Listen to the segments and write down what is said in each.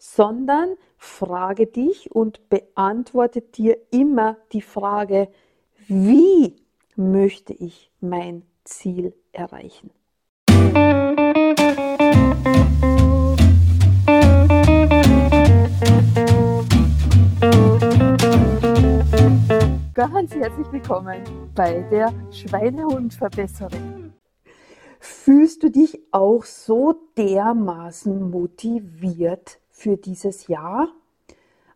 sondern frage dich und beantworte dir immer die Frage, wie möchte ich mein Ziel erreichen? Ganz herzlich willkommen bei der Schweinehundverbesserin. Fühlst du dich auch so dermaßen motiviert für dieses Jahr?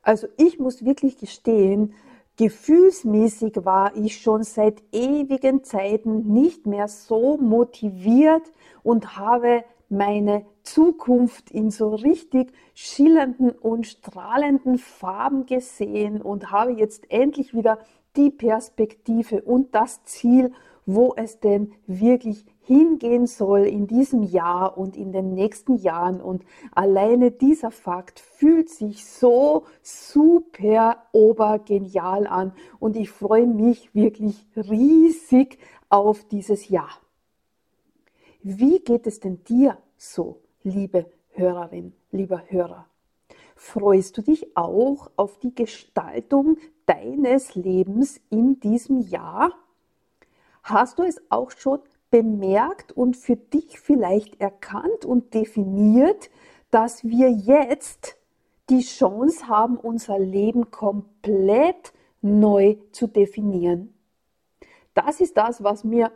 Also ich muss wirklich gestehen, gefühlsmäßig war ich schon seit ewigen Zeiten nicht mehr so motiviert und habe meine Zukunft in so richtig schillernden und strahlenden Farben gesehen und habe jetzt endlich wieder die Perspektive und das Ziel, wo es denn wirklich hingehen soll in diesem Jahr und in den nächsten Jahren. Und alleine dieser Fakt fühlt sich so super obergenial an. Und ich freue mich wirklich riesig auf dieses Jahr. Wie geht es denn dir so, liebe Hörerin, lieber Hörer? Freust du dich auch auf die Gestaltung deines Lebens in diesem Jahr? Hast du es auch schon bemerkt und für dich vielleicht erkannt und definiert, dass wir jetzt die Chance haben, unser Leben komplett neu zu definieren. Das ist das, was mir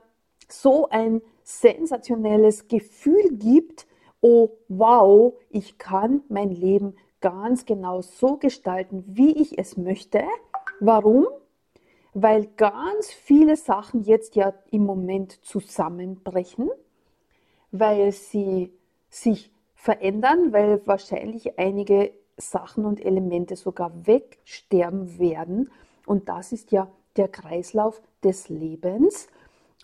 so ein sensationelles Gefühl gibt. Oh, wow, ich kann mein Leben ganz genau so gestalten, wie ich es möchte. Warum? Weil ganz viele Sachen jetzt ja im Moment zusammenbrechen, weil sie sich verändern, weil wahrscheinlich einige Sachen und Elemente sogar wegsterben werden. Und das ist ja der Kreislauf des Lebens.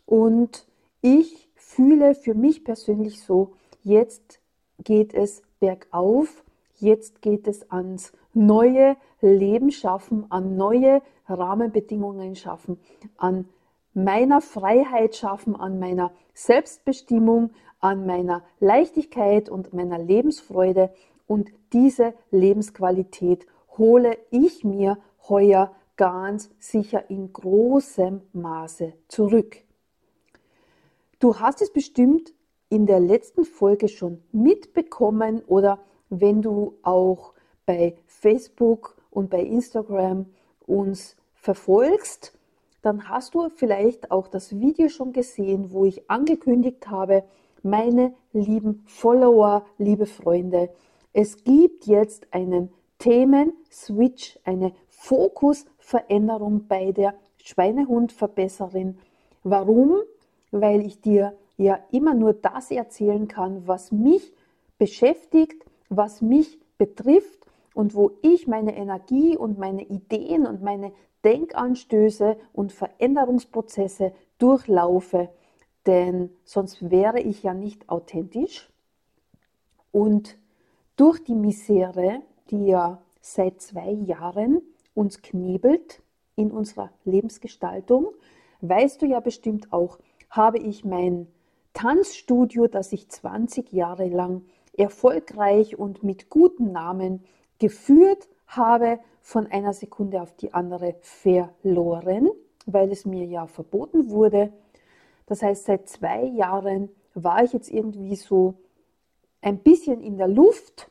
Und ich fühle für mich persönlich so, jetzt geht es bergauf, jetzt geht es ans neue Leben schaffen, an neue Rahmenbedingungen schaffen, an meiner Freiheit schaffen, an meiner Selbstbestimmung, an meiner Leichtigkeit und meiner Lebensfreude. Und diese Lebensqualität hole ich mir heuer ganz sicher in großem Maße zurück. Du hast es bestimmt in der letzten Folge schon mitbekommen oder wenn du auch bei Facebook und bei Instagram uns verfolgst, dann hast du vielleicht auch das Video schon gesehen, wo ich angekündigt habe, meine lieben Follower, liebe Freunde, es gibt jetzt einen Themen-Switch, eine Fokusveränderung bei der Schweinehundverbesserin. Warum? Weil ich dir ja immer nur das erzählen kann, was mich beschäftigt, was mich betrifft und wo ich meine Energie und meine Ideen und meine Denkanstöße und Veränderungsprozesse durchlaufe, denn sonst wäre ich ja nicht authentisch. Und durch die Misere, die ja seit zwei Jahren uns knebelt in unserer Lebensgestaltung, weißt du ja bestimmt auch, habe ich mein Tanzstudio, das ich 20 Jahre lang erfolgreich und mit gutem Namen geführt habe, von einer Sekunde auf die andere verloren, weil es mir ja verboten wurde. Das heißt, seit zwei Jahren war ich jetzt irgendwie so ein bisschen in der Luft.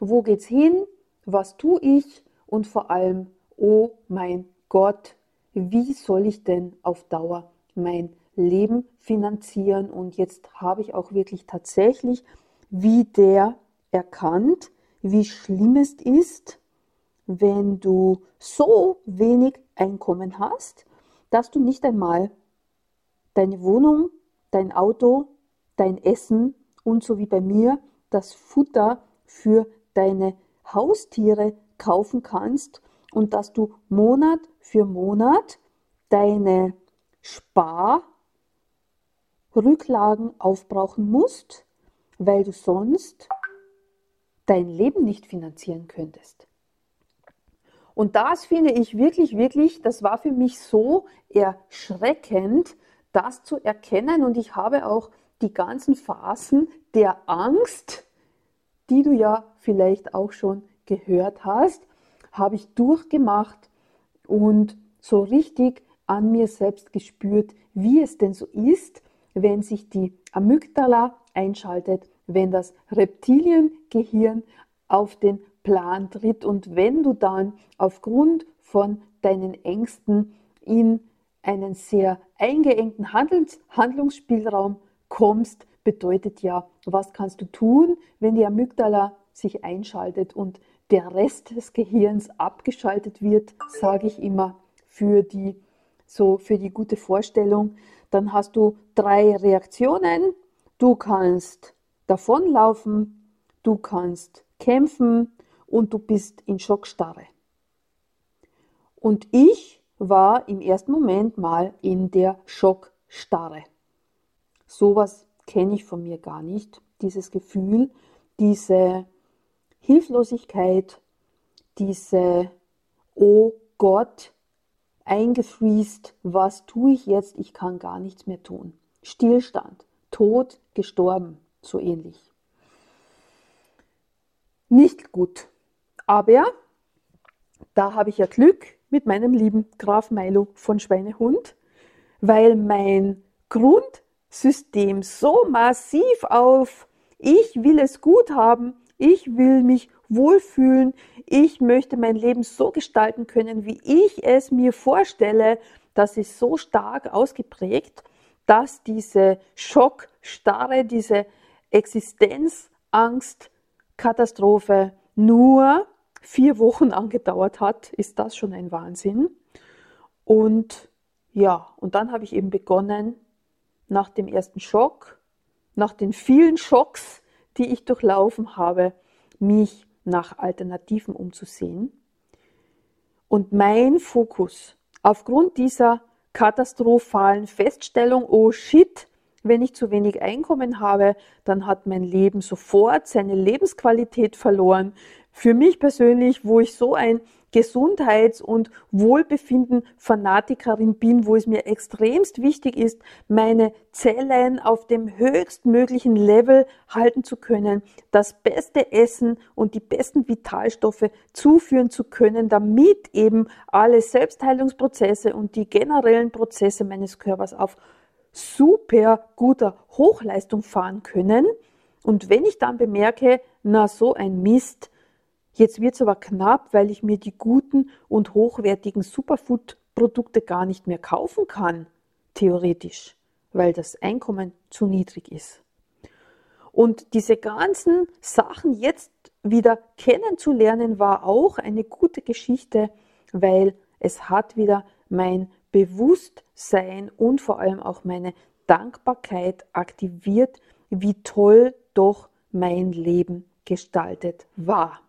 Wo geht's hin? Was tue ich? Und vor allem, oh mein Gott, wie soll ich denn auf Dauer mein Leben finanzieren? Und jetzt habe ich auch wirklich tatsächlich wieder erkannt, wie schlimm es ist, wenn du so wenig Einkommen hast, dass du nicht einmal deine Wohnung, dein Auto, dein Essen und so wie bei mir das Futter für deine Haustiere kaufen kannst und dass du Monat für Monat deine Sparrücklagen aufbrauchen musst, weil du sonst dein Leben nicht finanzieren könntest. Und das finde ich wirklich, wirklich, das war für mich so erschreckend, das zu erkennen. Und ich habe auch die ganzen Phasen der Angst, die du ja vielleicht auch schon gehört hast, habe ich durchgemacht und so richtig an mir selbst gespürt, wie es denn so ist, wenn sich die Amygdala einschaltet, wenn das Reptiliengehirn auf den Plan tritt und wenn du dann aufgrund von deinen Ängsten in einen sehr eingeengten Handlungs Handlungsspielraum kommst, bedeutet ja, was kannst du tun, wenn die Amygdala sich einschaltet und der Rest des Gehirns abgeschaltet wird, sage ich immer, für die, so für die gute Vorstellung. Dann hast du drei Reaktionen. Du kannst davonlaufen, du kannst kämpfen und du bist in Schockstarre. Und ich war im ersten Moment mal in der Schockstarre. Sowas kenne ich von mir gar nicht. Dieses Gefühl, diese Hilflosigkeit, diese Oh Gott, eingefriest, was tue ich jetzt? Ich kann gar nichts mehr tun. Stillstand, tot, gestorben, so ähnlich. Nicht gut. Aber da habe ich ja Glück mit meinem lieben Graf Milo von Schweinehund, weil mein Grundsystem so massiv auf ich will es gut haben, ich will mich wohlfühlen, ich möchte mein Leben so gestalten können, wie ich es mir vorstelle, das ist so stark ausgeprägt, dass diese Schockstarre, diese Existenzangst, Katastrophe nur vier Wochen angedauert hat, ist das schon ein Wahnsinn. Und ja, und dann habe ich eben begonnen, nach dem ersten Schock, nach den vielen Schocks, die ich durchlaufen habe, mich nach Alternativen umzusehen. Und mein Fokus aufgrund dieser katastrophalen Feststellung, oh shit, wenn ich zu wenig Einkommen habe, dann hat mein Leben sofort seine Lebensqualität verloren. Für mich persönlich, wo ich so ein Gesundheits- und Wohlbefinden-Fanatikerin bin, wo es mir extremst wichtig ist, meine Zellen auf dem höchstmöglichen Level halten zu können, das beste Essen und die besten Vitalstoffe zuführen zu können, damit eben alle Selbstheilungsprozesse und die generellen Prozesse meines Körpers auf super guter Hochleistung fahren können. Und wenn ich dann bemerke, na so ein Mist, Jetzt wird es aber knapp, weil ich mir die guten und hochwertigen Superfood-Produkte gar nicht mehr kaufen kann, theoretisch, weil das Einkommen zu niedrig ist. Und diese ganzen Sachen jetzt wieder kennenzulernen, war auch eine gute Geschichte, weil es hat wieder mein Bewusstsein und vor allem auch meine Dankbarkeit aktiviert, wie toll doch mein Leben gestaltet war.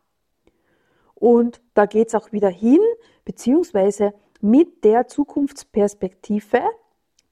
Und da geht es auch wieder hin, beziehungsweise mit der Zukunftsperspektive,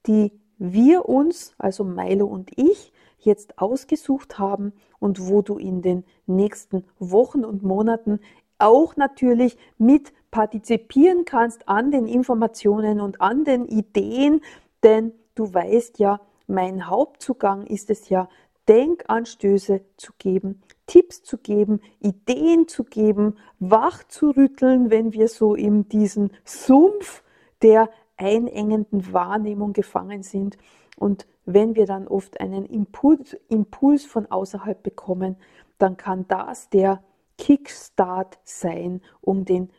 die wir uns, also Milo und ich, jetzt ausgesucht haben und wo du in den nächsten Wochen und Monaten auch natürlich mit partizipieren kannst an den Informationen und an den Ideen, denn du weißt ja, mein Hauptzugang ist es ja, Denkanstöße zu geben, Tipps zu geben, Ideen zu geben, wach zu rütteln, wenn wir so in diesen Sumpf der einengenden Wahrnehmung gefangen sind. Und wenn wir dann oft einen Impuls, Impuls von außerhalb bekommen, dann kann das der Kickstart sein, um den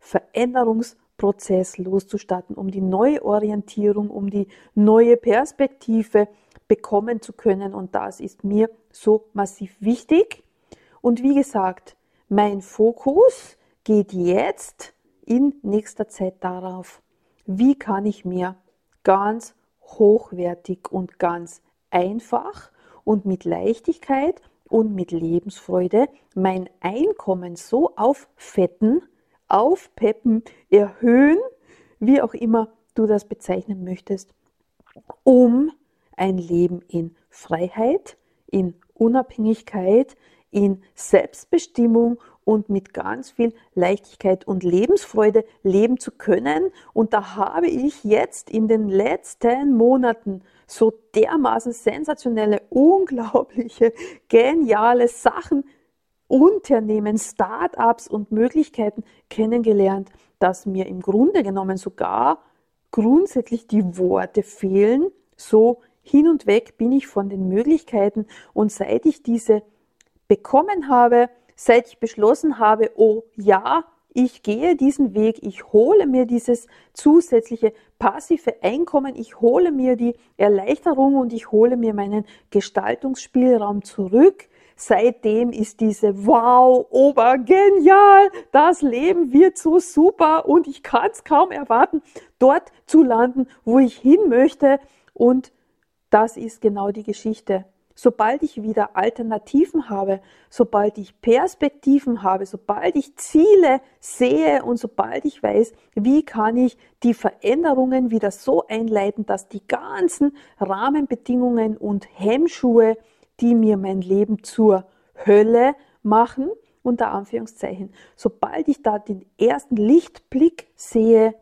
Veränderungsprozess loszustarten, um die Neuorientierung, um die neue Perspektive bekommen zu können. Und das ist mir so massiv wichtig. Und wie gesagt, mein Fokus geht jetzt in nächster Zeit darauf, wie kann ich mir ganz hochwertig und ganz einfach und mit Leichtigkeit und mit Lebensfreude mein Einkommen so auffetten, aufpeppen, erhöhen, wie auch immer du das bezeichnen möchtest, um ein Leben in Freiheit, in Unabhängigkeit, in Selbstbestimmung und mit ganz viel Leichtigkeit und Lebensfreude leben zu können. Und da habe ich jetzt in den letzten Monaten so dermaßen sensationelle, unglaubliche, geniale Sachen Unternehmen, Start-ups und Möglichkeiten kennengelernt, dass mir im Grunde genommen sogar grundsätzlich die Worte fehlen. So hin und weg bin ich von den Möglichkeiten und seit ich diese bekommen habe, seit ich beschlossen habe, oh ja, ich gehe diesen Weg, ich hole mir dieses zusätzliche passive Einkommen, ich hole mir die Erleichterung und ich hole mir meinen Gestaltungsspielraum zurück. Seitdem ist diese Wow, obergenial, das Leben wird so super und ich kann es kaum erwarten, dort zu landen, wo ich hin möchte. Und das ist genau die Geschichte sobald ich wieder Alternativen habe, sobald ich Perspektiven habe, sobald ich Ziele sehe und sobald ich weiß, wie kann ich die Veränderungen wieder so einleiten, dass die ganzen Rahmenbedingungen und Hemmschuhe, die mir mein Leben zur Hölle machen, unter Anführungszeichen, sobald ich da den ersten Lichtblick sehe,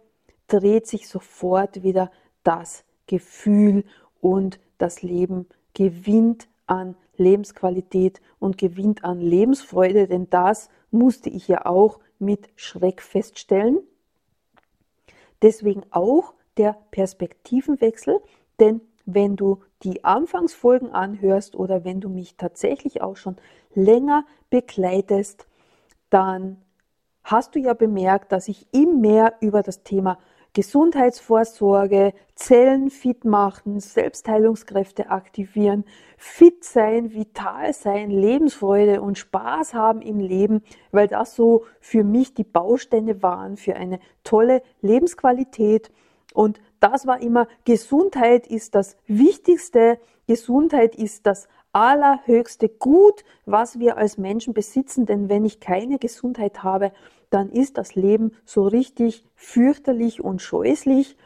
dreht sich sofort wieder das Gefühl und das Leben gewinnt an Lebensqualität und gewinnt an Lebensfreude, denn das musste ich ja auch mit Schreck feststellen. Deswegen auch der Perspektivenwechsel, denn wenn du die Anfangsfolgen anhörst oder wenn du mich tatsächlich auch schon länger begleitest, dann hast du ja bemerkt, dass ich immer mehr über das Thema Gesundheitsvorsorge, Zellen fit machen, Selbstheilungskräfte aktivieren, fit sein, vital sein, Lebensfreude und Spaß haben im Leben, weil das so für mich die Bausteine waren für eine tolle Lebensqualität. Und das war immer, Gesundheit ist das Wichtigste, Gesundheit ist das allerhöchste Gut, was wir als Menschen besitzen, denn wenn ich keine Gesundheit habe, dann ist das Leben so richtig fürchterlich und scheußlich.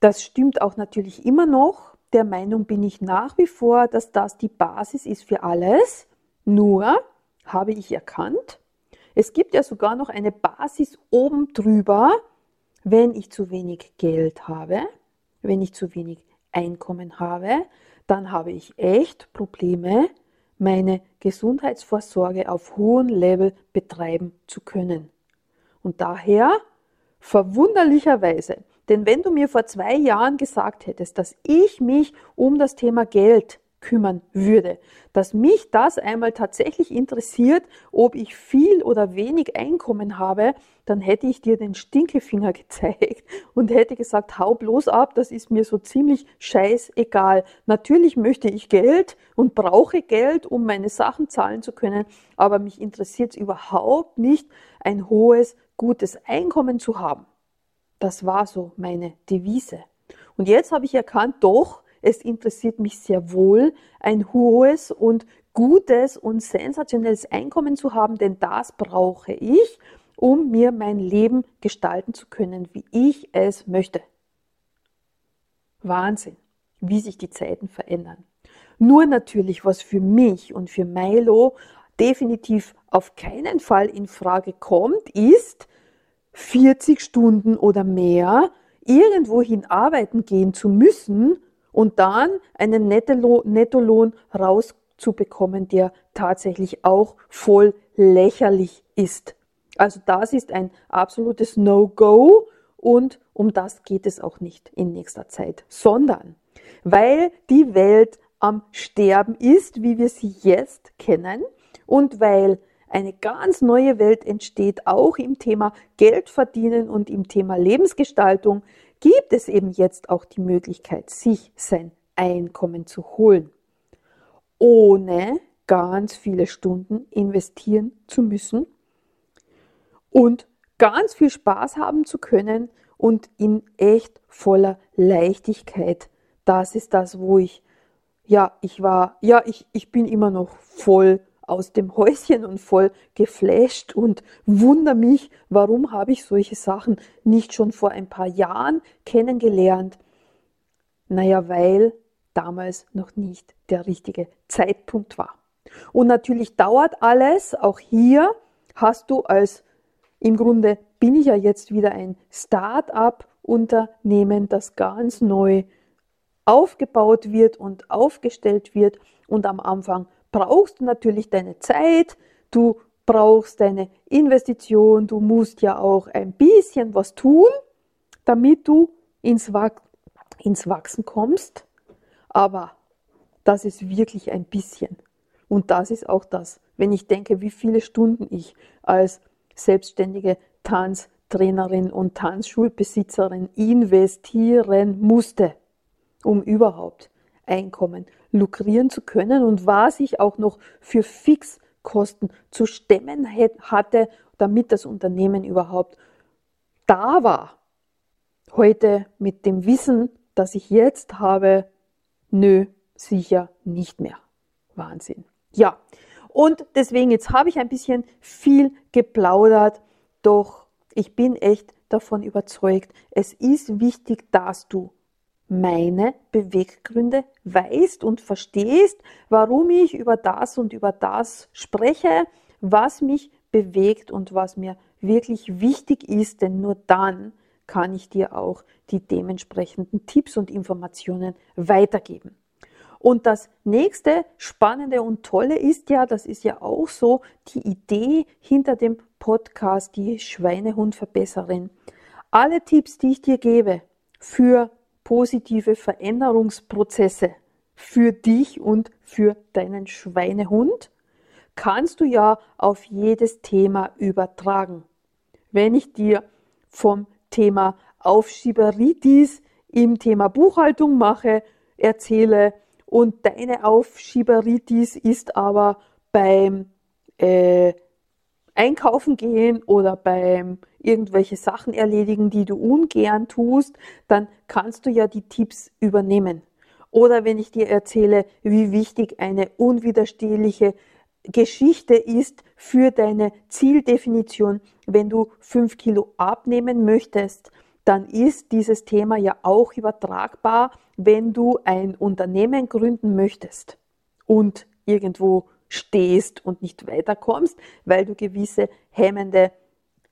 Das stimmt auch natürlich immer noch. Der Meinung bin ich nach wie vor, dass das die Basis ist für alles. Nur habe ich erkannt, es gibt ja sogar noch eine Basis oben drüber, wenn ich zu wenig Geld habe, wenn ich zu wenig Einkommen habe, dann habe ich echt Probleme, meine Gesundheitsvorsorge auf hohem Level betreiben zu können. Und daher verwunderlicherweise, denn wenn du mir vor zwei Jahren gesagt hättest, dass ich mich um das Thema Geld kümmern würde. Dass mich das einmal tatsächlich interessiert, ob ich viel oder wenig Einkommen habe, dann hätte ich dir den Stinkefinger gezeigt und hätte gesagt, hau bloß ab, das ist mir so ziemlich scheißegal. Natürlich möchte ich Geld und brauche Geld, um meine Sachen zahlen zu können, aber mich interessiert es überhaupt nicht, ein hohes, gutes Einkommen zu haben. Das war so meine Devise. Und jetzt habe ich erkannt, doch, es interessiert mich sehr wohl, ein hohes und gutes und sensationelles Einkommen zu haben, denn das brauche ich, um mir mein Leben gestalten zu können, wie ich es möchte. Wahnsinn, wie sich die Zeiten verändern. Nur natürlich, was für mich und für Milo definitiv auf keinen Fall in Frage kommt, ist 40 Stunden oder mehr irgendwohin arbeiten gehen zu müssen, und dann einen Nettolohn rauszubekommen, der tatsächlich auch voll lächerlich ist. Also das ist ein absolutes No-Go und um das geht es auch nicht in nächster Zeit, sondern weil die Welt am Sterben ist, wie wir sie jetzt kennen und weil eine ganz neue Welt entsteht, auch im Thema Geld verdienen und im Thema Lebensgestaltung, gibt es eben jetzt auch die Möglichkeit, sich sein Einkommen zu holen, ohne ganz viele Stunden investieren zu müssen und ganz viel Spaß haben zu können und in echt voller Leichtigkeit. Das ist das, wo ich, ja, ich war, ja, ich, ich bin immer noch voll aus dem Häuschen und voll geflasht und wundere mich, warum habe ich solche Sachen nicht schon vor ein paar Jahren kennengelernt. Naja, weil damals noch nicht der richtige Zeitpunkt war. Und natürlich dauert alles, auch hier hast du als, im Grunde bin ich ja jetzt wieder ein Start-up-Unternehmen, das ganz neu aufgebaut wird und aufgestellt wird und am Anfang brauchst du natürlich deine Zeit, du brauchst deine Investition, du musst ja auch ein bisschen was tun, damit du ins, Wach ins Wachsen kommst. Aber das ist wirklich ein bisschen. Und das ist auch das, wenn ich denke, wie viele Stunden ich als selbstständige Tanztrainerin und Tanzschulbesitzerin investieren musste, um überhaupt Einkommen lukrieren zu können und was ich auch noch für Fixkosten zu stemmen hatte, damit das Unternehmen überhaupt da war. Heute mit dem Wissen, das ich jetzt habe, nö, sicher nicht mehr. Wahnsinn. Ja, und deswegen, jetzt habe ich ein bisschen viel geplaudert, doch ich bin echt davon überzeugt, es ist wichtig, dass du meine Beweggründe weißt und verstehst, warum ich über das und über das spreche, was mich bewegt und was mir wirklich wichtig ist, denn nur dann kann ich dir auch die dementsprechenden Tipps und Informationen weitergeben. Und das nächste Spannende und Tolle ist ja, das ist ja auch so die Idee hinter dem Podcast, die Schweinehundverbesserin. Alle Tipps, die ich dir gebe für positive Veränderungsprozesse für dich und für deinen Schweinehund, kannst du ja auf jedes Thema übertragen. Wenn ich dir vom Thema Aufschieberitis im Thema Buchhaltung mache, erzähle und deine Aufschieberitis ist aber beim äh, Einkaufen gehen oder beim irgendwelche Sachen erledigen, die du ungern tust, dann kannst du ja die Tipps übernehmen. Oder wenn ich dir erzähle, wie wichtig eine unwiderstehliche Geschichte ist für deine Zieldefinition, wenn du fünf Kilo abnehmen möchtest, dann ist dieses Thema ja auch übertragbar, wenn du ein Unternehmen gründen möchtest und irgendwo stehst und nicht weiterkommst, weil du gewisse hemmende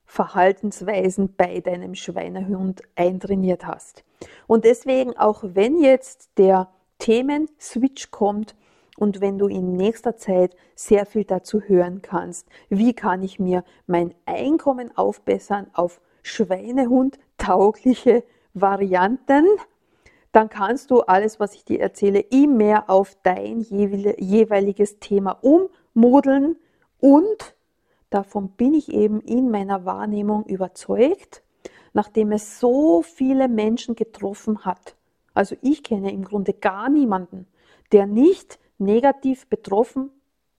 Verhaltensweisen bei deinem Schweinehund eintrainiert hast. Und deswegen, auch wenn jetzt der Themenswitch kommt und wenn du in nächster Zeit sehr viel dazu hören kannst, wie kann ich mir mein Einkommen aufbessern auf Schweinehund taugliche Varianten, dann kannst du alles, was ich dir erzähle, immer auf dein jeweiliges Thema ummodeln und davon bin ich eben in meiner Wahrnehmung überzeugt, nachdem es so viele Menschen getroffen hat. Also ich kenne im Grunde gar niemanden, der nicht negativ betroffen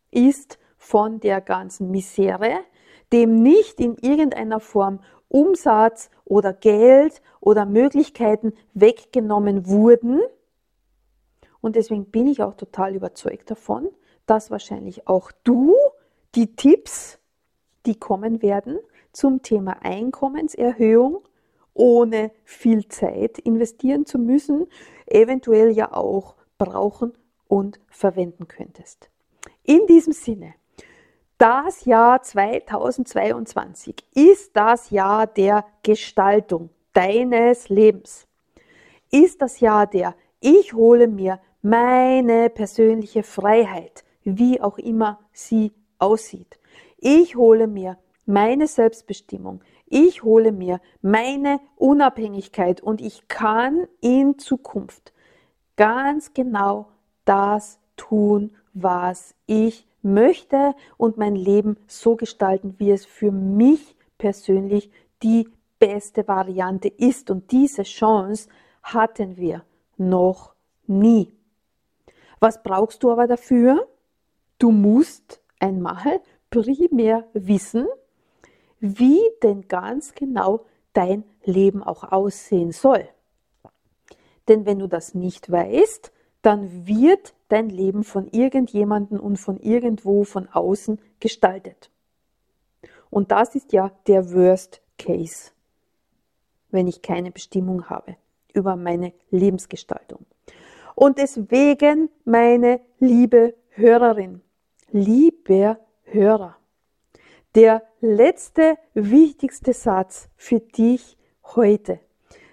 ist von der ganzen Misere, dem nicht in irgendeiner Form Umsatz oder Geld oder Möglichkeiten weggenommen wurden. Und deswegen bin ich auch total überzeugt davon, dass wahrscheinlich auch du die Tipps, die kommen werden zum Thema Einkommenserhöhung, ohne viel Zeit investieren zu müssen, eventuell ja auch brauchen und verwenden könntest. In diesem Sinne das Jahr 2022 ist das Jahr der Gestaltung deines Lebens. Ist das Jahr der Ich hole mir meine persönliche Freiheit, wie auch immer sie aussieht. Ich hole mir meine Selbstbestimmung. Ich hole mir meine Unabhängigkeit und ich kann in Zukunft ganz genau das tun, was ich möchte und mein Leben so gestalten, wie es für mich persönlich die beste Variante ist. Und diese Chance hatten wir noch nie. Was brauchst du aber dafür? Du musst einmal primär wissen, wie denn ganz genau dein Leben auch aussehen soll. Denn wenn du das nicht weißt, dann wird dein Leben von irgendjemandem und von irgendwo von außen gestaltet. Und das ist ja der Worst Case, wenn ich keine Bestimmung habe über meine Lebensgestaltung. Und deswegen, meine liebe Hörerin, lieber Hörer, der letzte wichtigste Satz für dich heute,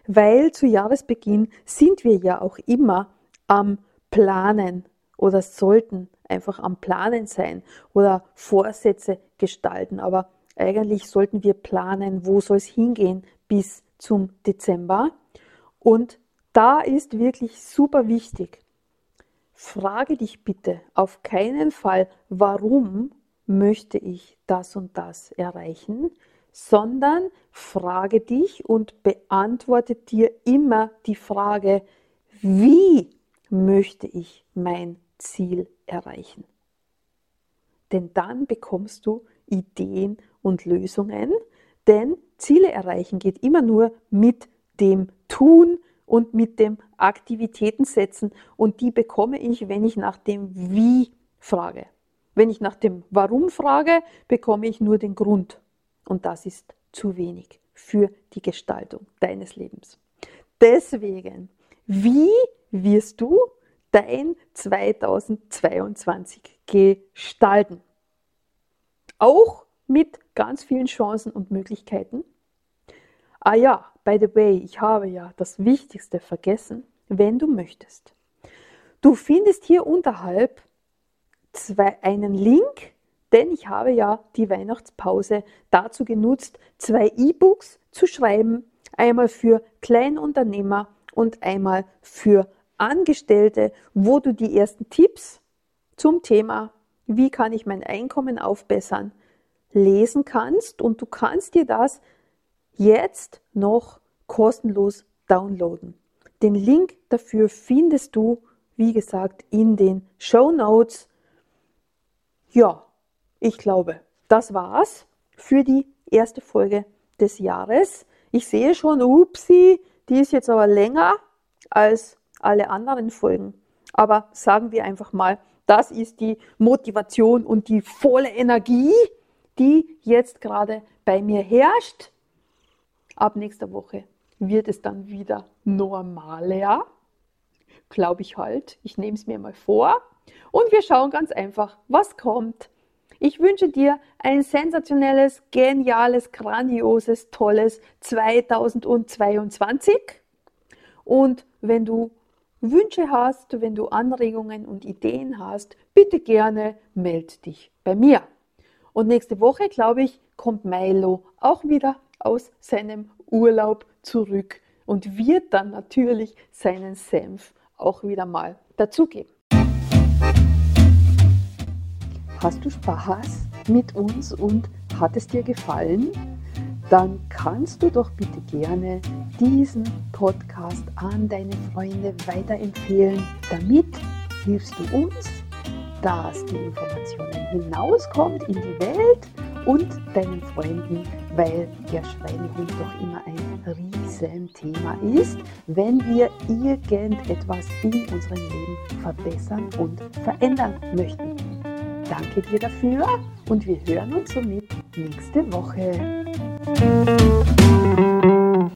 weil zu Jahresbeginn sind wir ja auch immer am Planen oder sollten einfach am Planen sein oder Vorsätze gestalten. Aber eigentlich sollten wir planen, wo soll es hingehen bis zum Dezember. Und da ist wirklich super wichtig, frage dich bitte auf keinen Fall, warum möchte ich das und das erreichen, sondern frage dich und beantworte dir immer die Frage, wie möchte ich mein Ziel erreichen? Denn dann bekommst du Ideen und Lösungen, denn Ziele erreichen geht immer nur mit dem Tun und mit dem Aktivitäten setzen und die bekomme ich, wenn ich nach dem Wie frage. Wenn ich nach dem Warum frage, bekomme ich nur den Grund und das ist zu wenig für die Gestaltung deines Lebens. Deswegen, wie wirst du dein 2022 gestalten? Auch mit ganz vielen Chancen und Möglichkeiten. Ah ja, by the way, ich habe ja das Wichtigste vergessen, wenn du möchtest. Du findest hier unterhalb zwei, einen Link, denn ich habe ja die Weihnachtspause dazu genutzt, zwei E-Books zu schreiben, einmal für Kleinunternehmer und einmal für Angestellte, wo du die ersten Tipps zum Thema, wie kann ich mein Einkommen aufbessern, lesen kannst und du kannst dir das jetzt noch kostenlos downloaden. Den Link dafür findest du, wie gesagt, in den Show Notes. Ja, ich glaube, das war's für die erste Folge des Jahres. Ich sehe schon, upsi, die ist jetzt aber länger als alle anderen Folgen. Aber sagen wir einfach mal, das ist die Motivation und die volle Energie, die jetzt gerade bei mir herrscht. Ab nächster Woche wird es dann wieder normaler. Glaube ich halt. Ich nehme es mir mal vor. Und wir schauen ganz einfach, was kommt. Ich wünsche dir ein sensationelles, geniales, grandioses, tolles 2022. Und wenn du Wünsche hast, wenn du Anregungen und Ideen hast, bitte gerne meld dich bei mir. Und nächste Woche, glaube ich, kommt Milo auch wieder aus seinem Urlaub zurück und wird dann natürlich seinen Senf auch wieder mal dazugeben. Hast du Spaß mit uns und hat es dir gefallen? Dann kannst du doch bitte gerne diesen Podcast an deine Freunde weiterempfehlen. Damit hilfst du uns, dass die Informationen hinauskommt in die Welt und deinen Freunden, weil der Schweinehund doch immer ein Riesenthema ist, wenn wir irgendetwas in unserem Leben verbessern und verändern möchten. Danke dir dafür und wir hören uns somit nächste Woche. Thank you.